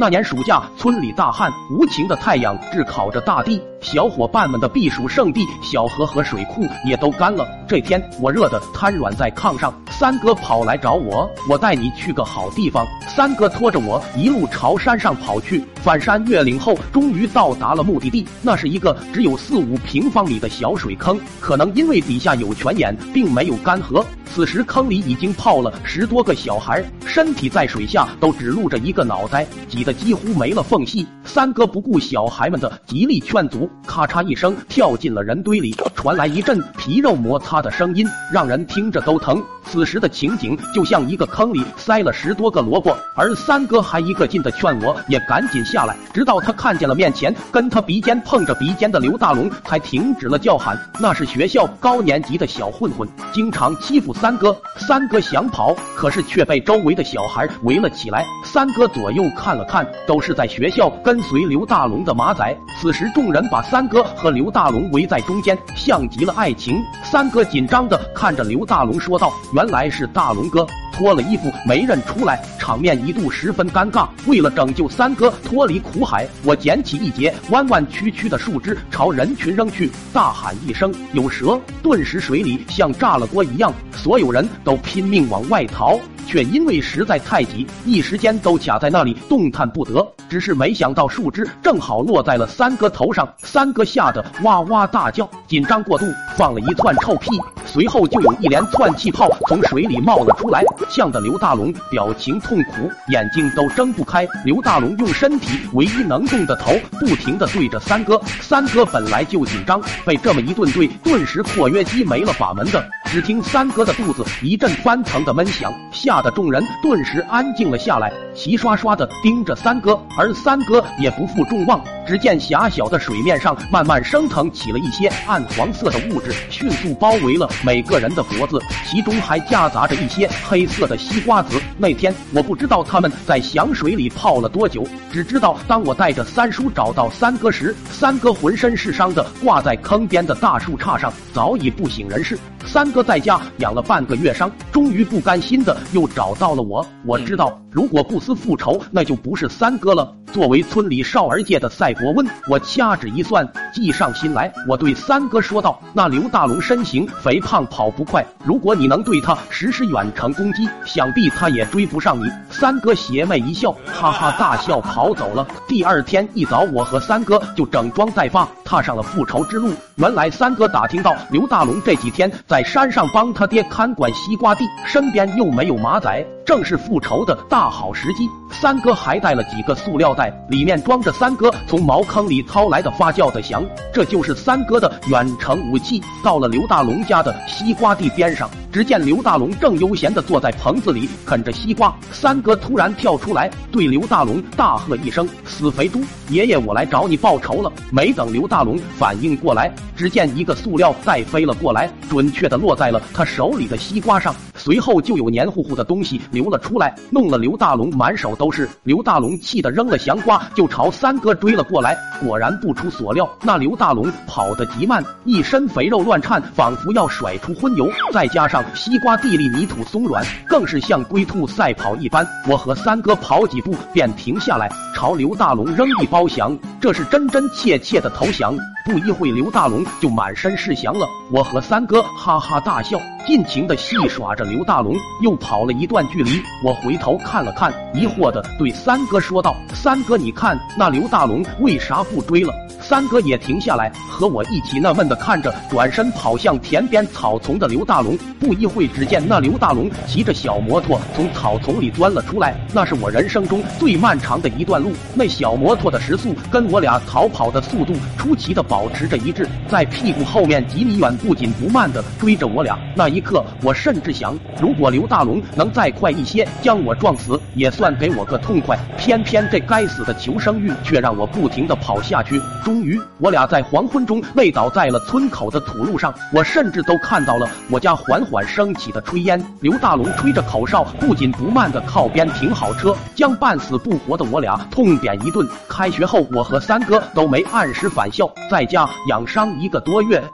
那年暑假，村里大旱，无情的太阳炙烤着大地，小伙伴们的避暑胜地小河和水库也都干了。这天，我热得瘫软在炕上，三哥跑来找我，我带你去个好地方。三哥拖着我一路朝山上跑去，翻山越岭后，终于到达了目的地。那是一个只有四五平方米的小水坑，可能因为底下有泉眼，并没有干涸。此时坑里已经泡了十多个小孩，身体在水下都只露着一个脑袋，挤得几乎没了缝隙。三哥不顾小孩们的极力劝阻，咔嚓一声跳进了人堆里，传来一阵皮肉摩擦的声音，让人听着都疼。此时的情景就像一个坑里塞了十多个萝卜，而三哥还一个劲的劝我也赶紧下来，直到他看见了面前跟他鼻尖碰着鼻尖的刘大龙，才停止了叫喊。那是学校高年级的小混混，经常欺负三哥。三哥想跑，可是却被周围的小孩围了起来。三哥左右看了看，都是在学校跟随刘大龙的马仔。此时众人把三哥和刘大龙围在中间，像极了爱情。三哥紧张的看着刘大龙说道。原来是大龙哥脱了衣服没认出来，场面一度十分尴尬。为了拯救三哥脱离苦海，我捡起一截弯弯曲曲的树枝朝人群扔去，大喊一声“有蛇”，顿时水里像炸了锅一样，所有人都拼命往外逃。却因为实在太急，一时间都卡在那里动弹不得。只是没想到树枝正好落在了三哥头上，三哥吓得哇哇大叫，紧张过度放了一串臭屁，随后就有一连串气泡从水里冒了出来，呛得刘大龙表情痛苦，眼睛都睁不开。刘大龙用身体唯一能动的头不停的对着三哥，三哥本来就紧张，被这么一顿对，顿时括约肌没了把门的。只听三哥的肚子一阵翻腾的闷响，吓得众人顿时安静了下来，齐刷刷的盯着三哥，而三哥也不负众望。只见狭小的水面上慢慢升腾起了一些暗黄色的物质，迅速包围了每个人的脖子，其中还夹杂着一些黑色的西瓜籽。那天我不知道他们在响水里泡了多久，只知道当我带着三叔找到三哥时，三哥浑身是伤的挂在坑边的大树杈上，早已不省人事。三哥在家养了半个月伤，终于不甘心的又找到了我。我知道，如果不思复仇，那就不是三哥了。作为村里少儿界的赛博温，我掐指一算，计上心来。我对三哥说道：“那刘大龙身形肥胖，跑不快，如果你能对他实施远程攻击，想必他也追不上你。”三哥邪魅一笑，哈哈大笑，跑走了。第二天一早，我和三哥就整装待发，踏上了复仇之路。原来三哥打听到刘大龙这几天在山上帮他爹看管西瓜地，身边又没有马仔。正是复仇的大好时机。三哥还带了几个塑料袋，里面装着三哥从茅坑里掏来的发酵的翔，这就是三哥的远程武器。到了刘大龙家的西瓜地边上，只见刘大龙正悠闲的坐在棚子里啃着西瓜。三哥突然跳出来，对刘大龙大喝一声：“死肥猪！爷爷我来找你报仇了！”没等刘大龙反应过来，只见一个塑料袋飞了过来，准确的落在了他手里的西瓜上。随后就有黏糊糊的东西流了出来，弄了刘大龙满手都是。刘大龙气得扔了翔瓜，就朝三哥追了过来。果然不出所料，那刘大龙跑得极慢，一身肥肉乱颤，仿佛要甩出荤油。再加上西瓜地里泥土松软，更是像龟兔赛跑一般。我和三哥跑几步便停下来，朝刘大龙扔一包翔，这是真真切切的投降。不一会，刘大龙就满身是翔了。我和三哥哈哈大笑。尽情的戏耍着刘大龙，又跑了一段距离。我回头看了看，疑惑的对三哥说道：“三哥，你看那刘大龙为啥不追了？”三哥也停下来，和我一起纳闷的看着转身跑向田边草丛的刘大龙。不一会，只见那刘大龙骑着小摩托从草丛里钻了出来。那是我人生中最漫长的一段路。那小摩托的时速跟我俩逃跑的速度出奇的保持着一致，在屁股后面几米远不紧不慢的追着我俩。那一刻，我甚至想，如果刘大龙能再快一些将我撞死，也算给我个痛快。偏偏这该死的求生欲却让我不停的跑下去。终。终于，我俩在黄昏中累倒在了村口的土路上。我甚至都看到了我家缓缓升起的炊烟。刘大龙吹着口哨，不紧不慢的靠边停好车，将半死不活的我俩痛扁一顿。开学后，我和三哥都没按时返校，在家养伤一个多月。